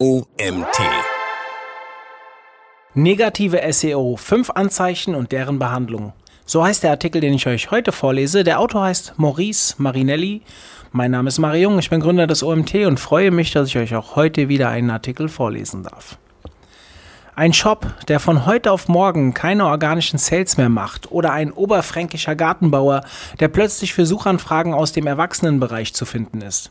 OMT. Negative SEO, fünf Anzeichen und deren Behandlung. So heißt der Artikel, den ich euch heute vorlese. Der Autor heißt Maurice Marinelli. Mein Name ist Mariung, ich bin Gründer des OMT und freue mich, dass ich euch auch heute wieder einen Artikel vorlesen darf. Ein Shop, der von heute auf morgen keine organischen Sales mehr macht oder ein oberfränkischer Gartenbauer, der plötzlich für Suchanfragen aus dem Erwachsenenbereich zu finden ist.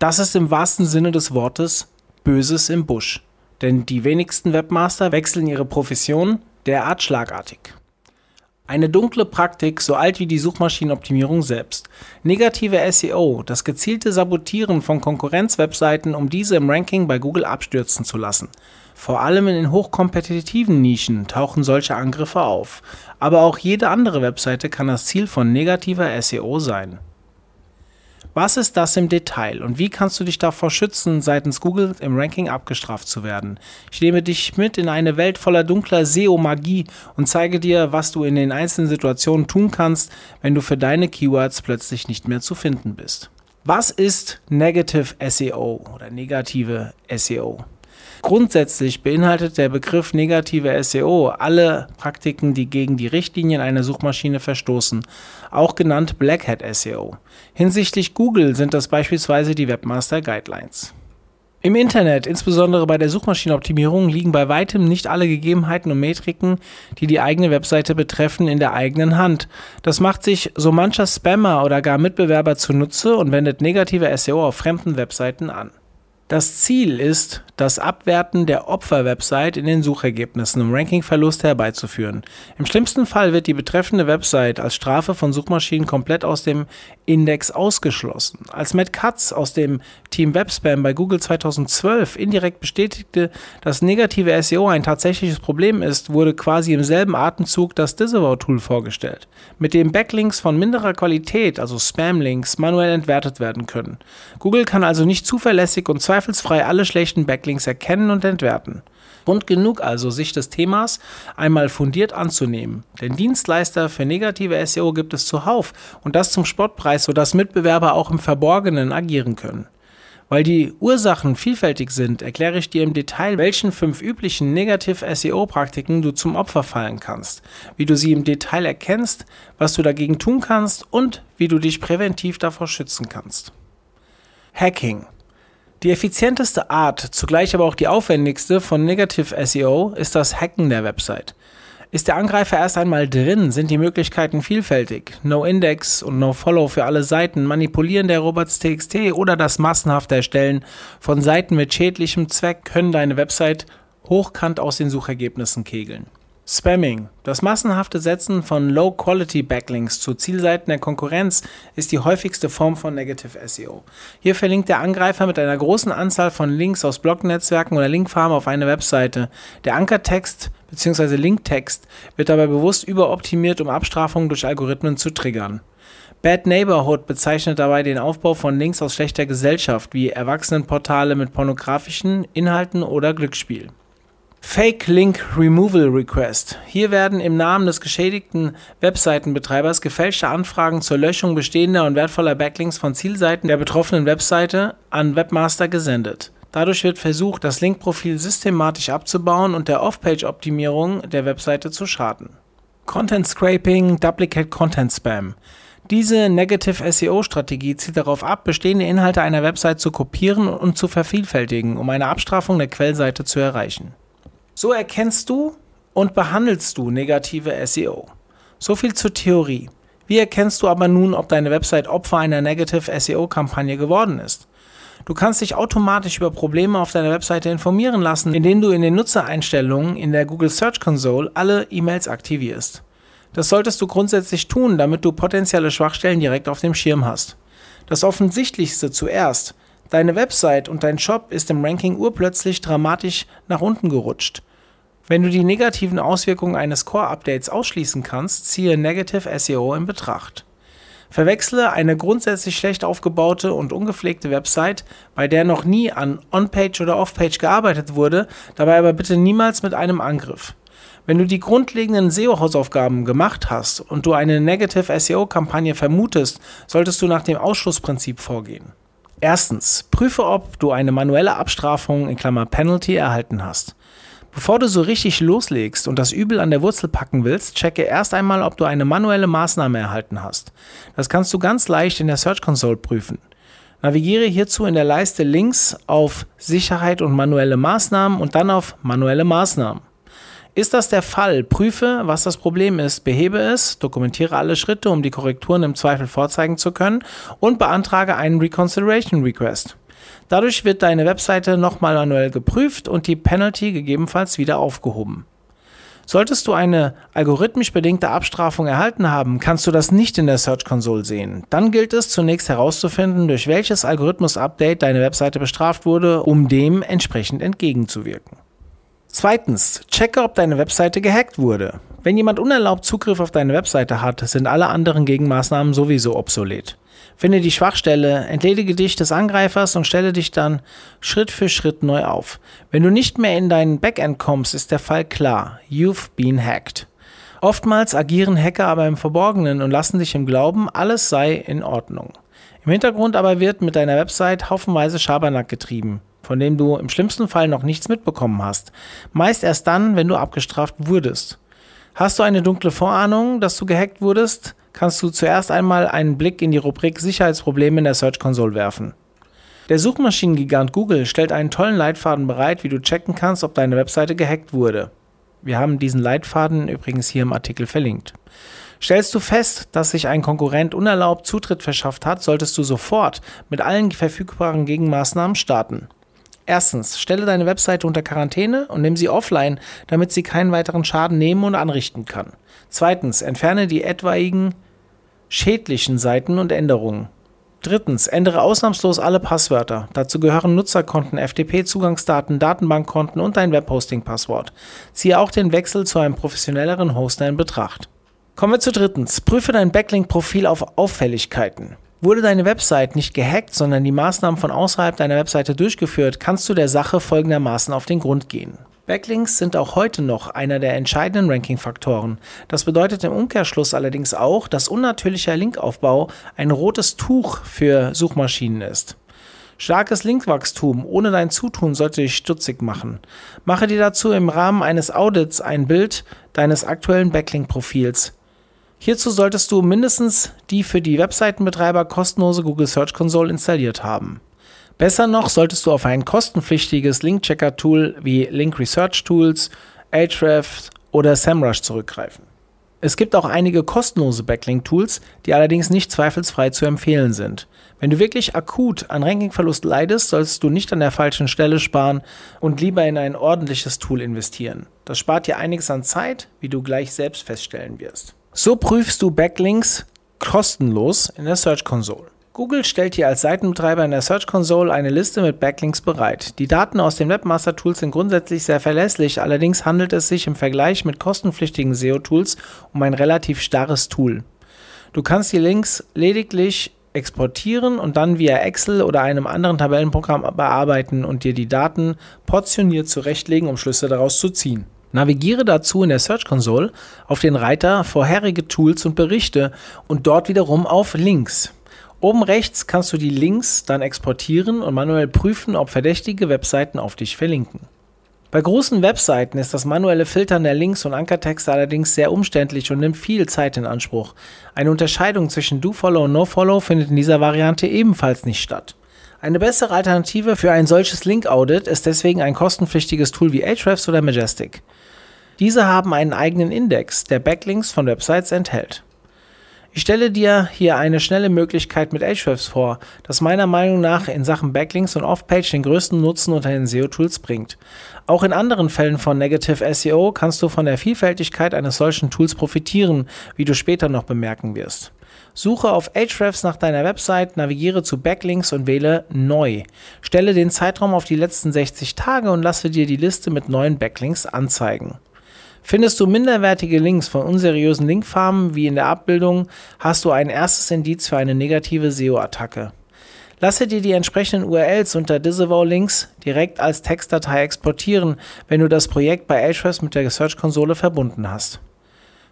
Das ist im wahrsten Sinne des Wortes Böses im Busch. Denn die wenigsten Webmaster wechseln ihre Profession derart schlagartig. Eine dunkle Praktik, so alt wie die Suchmaschinenoptimierung selbst. Negative SEO, das gezielte Sabotieren von Konkurrenzwebseiten, um diese im Ranking bei Google abstürzen zu lassen. Vor allem in den hochkompetitiven Nischen tauchen solche Angriffe auf. Aber auch jede andere Webseite kann das Ziel von negativer SEO sein. Was ist das im Detail und wie kannst du dich davor schützen, seitens Google im Ranking abgestraft zu werden? Ich nehme dich mit in eine Welt voller dunkler SEO-Magie und zeige dir, was du in den einzelnen Situationen tun kannst, wenn du für deine Keywords plötzlich nicht mehr zu finden bist. Was ist Negative SEO oder negative SEO? Grundsätzlich beinhaltet der Begriff negative SEO alle Praktiken, die gegen die Richtlinien einer Suchmaschine verstoßen, auch genannt Black Hat SEO. Hinsichtlich Google sind das beispielsweise die Webmaster Guidelines. Im Internet, insbesondere bei der Suchmaschinenoptimierung, liegen bei weitem nicht alle Gegebenheiten und Metriken, die die eigene Webseite betreffen, in der eigenen Hand. Das macht sich so mancher Spammer oder gar Mitbewerber zunutze und wendet negative SEO auf fremden Webseiten an. Das Ziel ist, das Abwerten der Opfer-Website in den Suchergebnissen, um Rankingverlust herbeizuführen. Im schlimmsten Fall wird die betreffende Website als Strafe von Suchmaschinen komplett aus dem Index ausgeschlossen. Als Matt Katz aus dem Team Webspam bei Google 2012 indirekt bestätigte, dass negative SEO ein tatsächliches Problem ist, wurde quasi im selben Atemzug das Disavow-Tool vorgestellt, mit dem Backlinks von minderer Qualität, also Spam-Links, manuell entwertet werden können. Google kann also nicht zuverlässig und zweifelsfrei alle schlechten Backlinks erkennen und entwerten. Grund genug also, sich des Themas einmal fundiert anzunehmen. Denn Dienstleister für negative SEO gibt es zuhauf und das zum Spottpreis, sodass Mitbewerber auch im Verborgenen agieren können. Weil die Ursachen vielfältig sind, erkläre ich dir im Detail, welchen fünf üblichen Negativ-SEO-Praktiken du zum Opfer fallen kannst, wie du sie im Detail erkennst, was du dagegen tun kannst und wie du dich präventiv davor schützen kannst. Hacking die effizienteste Art, zugleich aber auch die aufwendigste von Negative SEO ist das Hacken der Website. Ist der Angreifer erst einmal drin, sind die Möglichkeiten vielfältig. No-Index und No-Follow für alle Seiten, Manipulieren der Robots.txt oder das massenhafte Erstellen von Seiten mit schädlichem Zweck können deine Website hochkant aus den Suchergebnissen kegeln. Spamming. Das massenhafte Setzen von Low-Quality-Backlinks zu Zielseiten der Konkurrenz ist die häufigste Form von Negative SEO. Hier verlinkt der Angreifer mit einer großen Anzahl von Links aus Blognetzwerken oder Linkfarmen auf eine Webseite. Der Ankertext bzw. Linktext wird dabei bewusst überoptimiert, um Abstrafungen durch Algorithmen zu triggern. Bad Neighborhood bezeichnet dabei den Aufbau von Links aus schlechter Gesellschaft, wie Erwachsenenportale mit pornografischen Inhalten oder Glücksspiel. Fake Link Removal Request. Hier werden im Namen des geschädigten Webseitenbetreibers gefälschte Anfragen zur Löschung bestehender und wertvoller Backlinks von Zielseiten der betroffenen Webseite an Webmaster gesendet. Dadurch wird versucht, das Linkprofil systematisch abzubauen und der Off-Page-Optimierung der Webseite zu schaden. Content Scraping, Duplicate Content Spam. Diese Negative SEO-Strategie zielt darauf ab, bestehende Inhalte einer Website zu kopieren und zu vervielfältigen, um eine Abstrafung der Quellseite zu erreichen. So erkennst du und behandelst du negative SEO. So viel zur Theorie. Wie erkennst du aber nun, ob deine Website Opfer einer Negative SEO-Kampagne geworden ist? Du kannst dich automatisch über Probleme auf deiner Webseite informieren lassen, indem du in den Nutzereinstellungen in der Google Search Console alle E-Mails aktivierst. Das solltest du grundsätzlich tun, damit du potenzielle Schwachstellen direkt auf dem Schirm hast. Das Offensichtlichste zuerst. Deine Website und dein Shop ist im Ranking urplötzlich dramatisch nach unten gerutscht. Wenn du die negativen Auswirkungen eines Core-Updates ausschließen kannst, ziehe Negative SEO in Betracht. Verwechsle eine grundsätzlich schlecht aufgebaute und ungepflegte Website, bei der noch nie an On-Page oder Off-Page gearbeitet wurde, dabei aber bitte niemals mit einem Angriff. Wenn du die grundlegenden SEO-Hausaufgaben gemacht hast und du eine Negative SEO-Kampagne vermutest, solltest du nach dem Ausschlussprinzip vorgehen. Erstens, prüfe, ob du eine manuelle Abstrafung in Klammer Penalty erhalten hast. Bevor du so richtig loslegst und das Übel an der Wurzel packen willst, checke erst einmal, ob du eine manuelle Maßnahme erhalten hast. Das kannst du ganz leicht in der Search Console prüfen. Navigiere hierzu in der Leiste links auf Sicherheit und manuelle Maßnahmen und dann auf manuelle Maßnahmen. Ist das der Fall? Prüfe, was das Problem ist, behebe es, dokumentiere alle Schritte, um die Korrekturen im Zweifel vorzeigen zu können und beantrage einen Reconsideration Request. Dadurch wird deine Webseite nochmal manuell geprüft und die Penalty gegebenenfalls wieder aufgehoben. Solltest du eine algorithmisch bedingte Abstrafung erhalten haben, kannst du das nicht in der Search Console sehen. Dann gilt es zunächst herauszufinden, durch welches Algorithmus-Update deine Webseite bestraft wurde, um dem entsprechend entgegenzuwirken. Zweitens, checke, ob deine Webseite gehackt wurde. Wenn jemand unerlaubt Zugriff auf deine Webseite hat, sind alle anderen Gegenmaßnahmen sowieso obsolet. Finde die Schwachstelle, entledige dich des Angreifers und stelle dich dann Schritt für Schritt neu auf. Wenn du nicht mehr in dein Backend kommst, ist der Fall klar. You've been hacked. Oftmals agieren Hacker aber im Verborgenen und lassen dich im Glauben, alles sei in Ordnung. Im Hintergrund aber wird mit deiner Website haufenweise Schabernack getrieben von dem du im schlimmsten Fall noch nichts mitbekommen hast. Meist erst dann, wenn du abgestraft wurdest. Hast du eine dunkle Vorahnung, dass du gehackt wurdest, kannst du zuerst einmal einen Blick in die Rubrik Sicherheitsprobleme in der Search Console werfen. Der Suchmaschinengigant Google stellt einen tollen Leitfaden bereit, wie du checken kannst, ob deine Webseite gehackt wurde. Wir haben diesen Leitfaden übrigens hier im Artikel verlinkt. Stellst du fest, dass sich ein Konkurrent unerlaubt Zutritt verschafft hat, solltest du sofort mit allen verfügbaren Gegenmaßnahmen starten. Erstens, stelle deine Webseite unter Quarantäne und nimm sie offline, damit sie keinen weiteren Schaden nehmen und anrichten kann. Zweitens, entferne die etwaigen schädlichen Seiten und Änderungen. Drittens, ändere ausnahmslos alle Passwörter. Dazu gehören Nutzerkonten, FTP-Zugangsdaten, Datenbankkonten und dein Webhosting-Passwort. Ziehe auch den Wechsel zu einem professionelleren Hoster in Betracht. Kommen wir zu drittens. Prüfe dein Backlink-Profil auf Auffälligkeiten. Wurde deine Website nicht gehackt, sondern die Maßnahmen von außerhalb deiner Webseite durchgeführt, kannst du der Sache folgendermaßen auf den Grund gehen. Backlinks sind auch heute noch einer der entscheidenden Ranking-Faktoren. Das bedeutet im Umkehrschluss allerdings auch, dass unnatürlicher Linkaufbau ein rotes Tuch für Suchmaschinen ist. Starkes Linkwachstum ohne dein Zutun sollte dich stutzig machen. Mache dir dazu im Rahmen eines Audits ein Bild deines aktuellen Backlink-Profils. Hierzu solltest du mindestens die für die Webseitenbetreiber kostenlose Google Search Console installiert haben. Besser noch solltest du auf ein kostenpflichtiges Link-Checker-Tool wie Link Research Tools, Ahrefs oder SEMrush zurückgreifen. Es gibt auch einige kostenlose Backlink-Tools, die allerdings nicht zweifelsfrei zu empfehlen sind. Wenn du wirklich akut an Rankingverlust leidest, solltest du nicht an der falschen Stelle sparen und lieber in ein ordentliches Tool investieren. Das spart dir einiges an Zeit, wie du gleich selbst feststellen wirst. So prüfst du Backlinks kostenlos in der Search Console. Google stellt dir als Seitenbetreiber in der Search Console eine Liste mit Backlinks bereit. Die Daten aus den Webmaster Tools sind grundsätzlich sehr verlässlich, allerdings handelt es sich im Vergleich mit kostenpflichtigen SEO-Tools um ein relativ starres Tool. Du kannst die Links lediglich exportieren und dann via Excel oder einem anderen Tabellenprogramm bearbeiten und dir die Daten portioniert zurechtlegen, um Schlüsse daraus zu ziehen. Navigiere dazu in der Search Console auf den Reiter Vorherige Tools und Berichte und dort wiederum auf Links. Oben rechts kannst du die Links dann exportieren und manuell prüfen, ob verdächtige Webseiten auf dich verlinken. Bei großen Webseiten ist das manuelle Filtern der Links und Ankertexte allerdings sehr umständlich und nimmt viel Zeit in Anspruch. Eine Unterscheidung zwischen Do-Follow und No-Follow findet in dieser Variante ebenfalls nicht statt. Eine bessere Alternative für ein solches Link-Audit ist deswegen ein kostenpflichtiges Tool wie Ahrefs oder Majestic. Diese haben einen eigenen Index, der Backlinks von Websites enthält. Ich stelle dir hier eine schnelle Möglichkeit mit Ahrefs vor, das meiner Meinung nach in Sachen Backlinks und Off-Page den größten Nutzen unter den SEO-Tools bringt. Auch in anderen Fällen von Negative SEO kannst du von der Vielfältigkeit eines solchen Tools profitieren, wie du später noch bemerken wirst. Suche auf Ahrefs nach deiner Website, navigiere zu Backlinks und wähle Neu. Stelle den Zeitraum auf die letzten 60 Tage und lasse dir die Liste mit neuen Backlinks anzeigen. Findest du minderwertige Links von unseriösen Linkfarmen wie in der Abbildung, hast du ein erstes Indiz für eine negative SEO-Attacke. Lasse dir die entsprechenden URLs unter Disavow-Links direkt als Textdatei exportieren, wenn du das Projekt bei Ahrefs mit der Search-Konsole verbunden hast.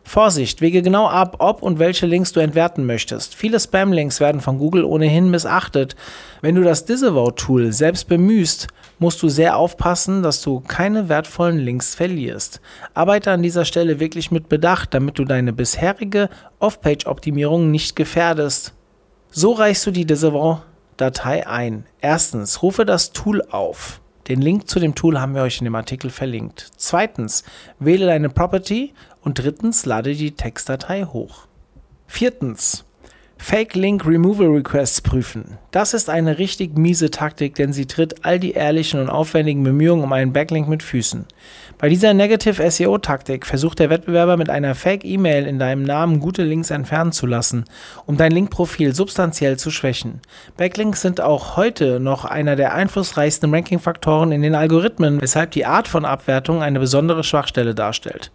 Vorsicht, wege genau ab, ob und welche Links du entwerten möchtest. Viele Spam-Links werden von Google ohnehin missachtet. Wenn du das Disavow-Tool selbst bemühst, musst du sehr aufpassen, dass du keine wertvollen Links verlierst. Arbeite an dieser Stelle wirklich mit Bedacht, damit du deine bisherige Off-Page-Optimierung nicht gefährdest. So reichst du die Disavow-Datei ein. Erstens, rufe das Tool auf. Den Link zu dem Tool haben wir euch in dem Artikel verlinkt. Zweitens, wähle deine Property und drittens, lade die Textdatei hoch. Viertens, Fake Link Removal Requests prüfen. Das ist eine richtig miese Taktik, denn sie tritt all die ehrlichen und aufwendigen Bemühungen um einen Backlink mit Füßen. Bei dieser Negative SEO Taktik versucht der Wettbewerber mit einer Fake E-Mail in deinem Namen gute Links entfernen zu lassen, um dein Linkprofil substanziell zu schwächen. Backlinks sind auch heute noch einer der einflussreichsten Ranking-Faktoren in den Algorithmen, weshalb die Art von Abwertung eine besondere Schwachstelle darstellt.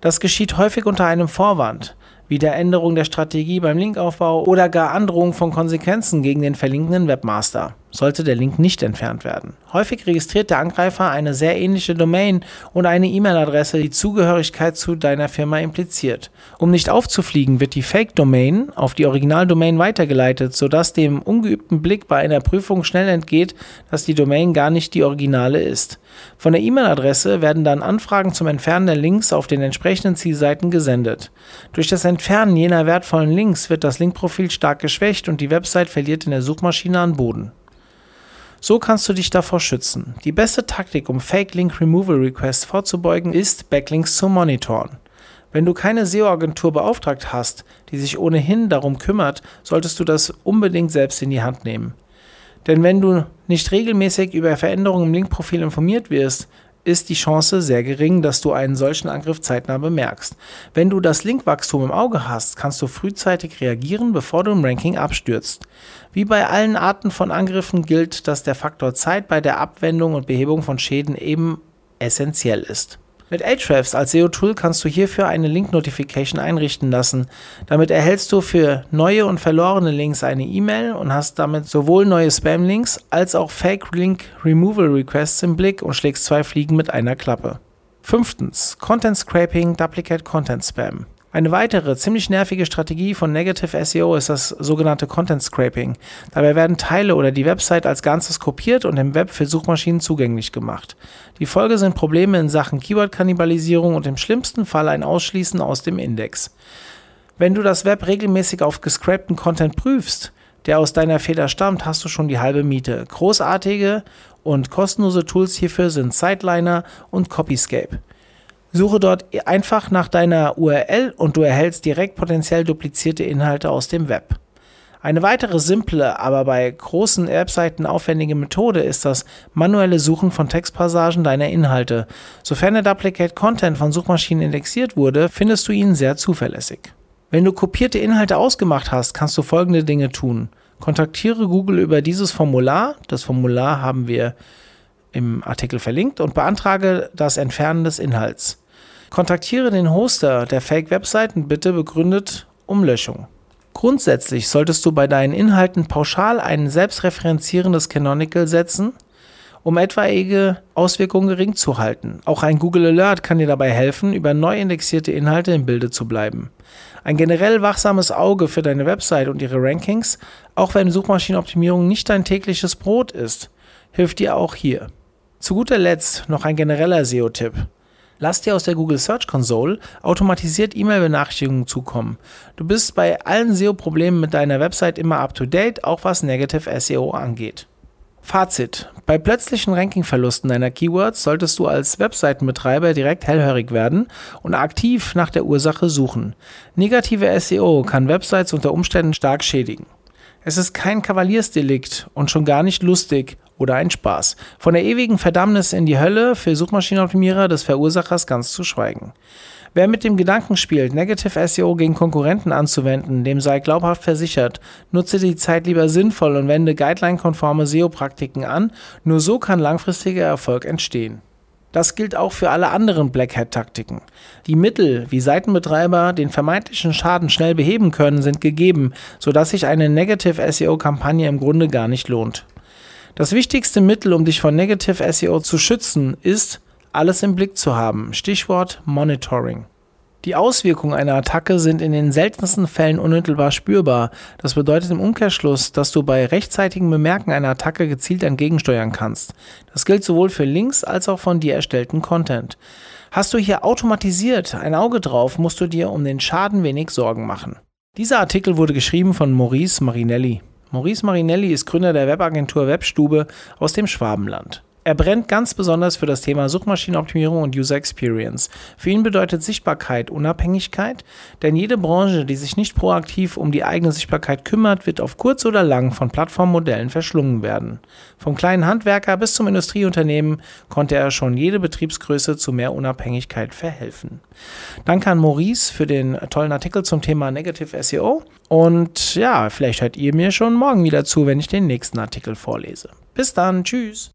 Das geschieht häufig unter einem Vorwand wie der Änderung der Strategie beim Linkaufbau oder gar Androhung von Konsequenzen gegen den verlinkenden Webmaster, sollte der Link nicht entfernt werden. Häufig registriert der Angreifer eine sehr ähnliche Domain und eine E-Mail-Adresse, die Zugehörigkeit zu deiner Firma impliziert. Um nicht aufzufliegen, wird die Fake-Domain auf die Original-Domain weitergeleitet, sodass dem ungeübten Blick bei einer Prüfung schnell entgeht, dass die Domain gar nicht die originale ist. Von der E-Mail-Adresse werden dann Anfragen zum Entfernen der Links auf den entsprechenden Zielseiten gesendet. Durch das Entfernen jener wertvollen Links wird das Linkprofil stark geschwächt und die Website verliert in der Suchmaschine an Boden. So kannst du dich davor schützen. Die beste Taktik, um Fake Link Removal Requests vorzubeugen, ist, Backlinks zu monitoren. Wenn du keine SEO-Agentur beauftragt hast, die sich ohnehin darum kümmert, solltest du das unbedingt selbst in die Hand nehmen. Denn wenn du nicht regelmäßig über Veränderungen im Linkprofil informiert wirst, ist die Chance sehr gering, dass du einen solchen Angriff zeitnah bemerkst. Wenn du das Linkwachstum im Auge hast, kannst du frühzeitig reagieren, bevor du im Ranking abstürzt. Wie bei allen Arten von Angriffen gilt, dass der Faktor Zeit bei der Abwendung und Behebung von Schäden eben essentiell ist. Mit Ahrefs als SEO-Tool kannst du hierfür eine Link-Notification einrichten lassen. Damit erhältst du für neue und verlorene Links eine E-Mail und hast damit sowohl neue Spam-Links als auch Fake-Link-Removal-Requests im Blick und schlägst zwei Fliegen mit einer Klappe. Fünftens, Content Scraping, Duplicate Content Spam. Eine weitere ziemlich nervige Strategie von Negative SEO ist das sogenannte Content Scraping. Dabei werden Teile oder die Website als Ganzes kopiert und im Web für Suchmaschinen zugänglich gemacht. Die Folge sind Probleme in Sachen Keyword-Kannibalisierung und im schlimmsten Fall ein Ausschließen aus dem Index. Wenn du das Web regelmäßig auf gescrapten Content prüfst, der aus deiner Feder stammt, hast du schon die halbe Miete. Großartige und kostenlose Tools hierfür sind Sideliner und Copyscape. Suche dort einfach nach deiner URL und du erhältst direkt potenziell duplizierte Inhalte aus dem Web. Eine weitere simple, aber bei großen Webseiten aufwendige Methode ist das manuelle Suchen von Textpassagen deiner Inhalte. Sofern der Duplicate Content von Suchmaschinen indexiert wurde, findest du ihn sehr zuverlässig. Wenn du kopierte Inhalte ausgemacht hast, kannst du folgende Dinge tun. Kontaktiere Google über dieses Formular. Das Formular haben wir im Artikel verlinkt und beantrage das Entfernen des Inhalts. Kontaktiere den Hoster der Fake-Website und bitte begründet Umlöschung. Grundsätzlich solltest du bei deinen Inhalten pauschal ein selbstreferenzierendes Canonical setzen, um etwaige Auswirkungen gering zu halten. Auch ein Google Alert kann dir dabei helfen, über neu indexierte Inhalte im Bilde zu bleiben. Ein generell wachsames Auge für deine Website und ihre Rankings, auch wenn Suchmaschinenoptimierung nicht dein tägliches Brot ist, hilft dir auch hier. Zu guter Letzt noch ein genereller SEO-Tipp. Lass dir aus der Google Search Console automatisiert E-Mail-Benachrichtigungen zukommen. Du bist bei allen SEO-Problemen mit deiner Website immer up-to-date, auch was Negative SEO angeht. Fazit. Bei plötzlichen Rankingverlusten deiner Keywords solltest du als Webseitenbetreiber direkt hellhörig werden und aktiv nach der Ursache suchen. Negative SEO kann Websites unter Umständen stark schädigen. Es ist kein Kavaliersdelikt und schon gar nicht lustig oder ein Spaß. Von der ewigen Verdammnis in die Hölle für Suchmaschinenoptimierer des Verursachers ganz zu schweigen. Wer mit dem Gedanken spielt, Negative SEO gegen Konkurrenten anzuwenden, dem sei glaubhaft versichert, nutze die Zeit lieber sinnvoll und wende guideline-konforme SEO-Praktiken an, nur so kann langfristiger Erfolg entstehen. Das gilt auch für alle anderen Black Hat-Taktiken. Die Mittel, wie Seitenbetreiber den vermeintlichen Schaden schnell beheben können, sind gegeben, sodass sich eine Negative SEO-Kampagne im Grunde gar nicht lohnt. Das wichtigste Mittel, um dich von Negative SEO zu schützen, ist, alles im Blick zu haben. Stichwort Monitoring. Die Auswirkungen einer Attacke sind in den seltensten Fällen unmittelbar spürbar. Das bedeutet im Umkehrschluss, dass du bei rechtzeitigem Bemerken einer Attacke gezielt entgegensteuern kannst. Das gilt sowohl für Links als auch von dir erstellten Content. Hast du hier automatisiert ein Auge drauf, musst du dir um den Schaden wenig Sorgen machen. Dieser Artikel wurde geschrieben von Maurice Marinelli. Maurice Marinelli ist Gründer der Webagentur Webstube aus dem Schwabenland. Er brennt ganz besonders für das Thema Suchmaschinenoptimierung und User Experience. Für ihn bedeutet Sichtbarkeit Unabhängigkeit, denn jede Branche, die sich nicht proaktiv um die eigene Sichtbarkeit kümmert, wird auf kurz oder lang von Plattformmodellen verschlungen werden. Vom kleinen Handwerker bis zum Industrieunternehmen konnte er schon jede Betriebsgröße zu mehr Unabhängigkeit verhelfen. Danke an Maurice für den tollen Artikel zum Thema Negative SEO und ja, vielleicht hört ihr mir schon morgen wieder zu, wenn ich den nächsten Artikel vorlese. Bis dann, tschüss.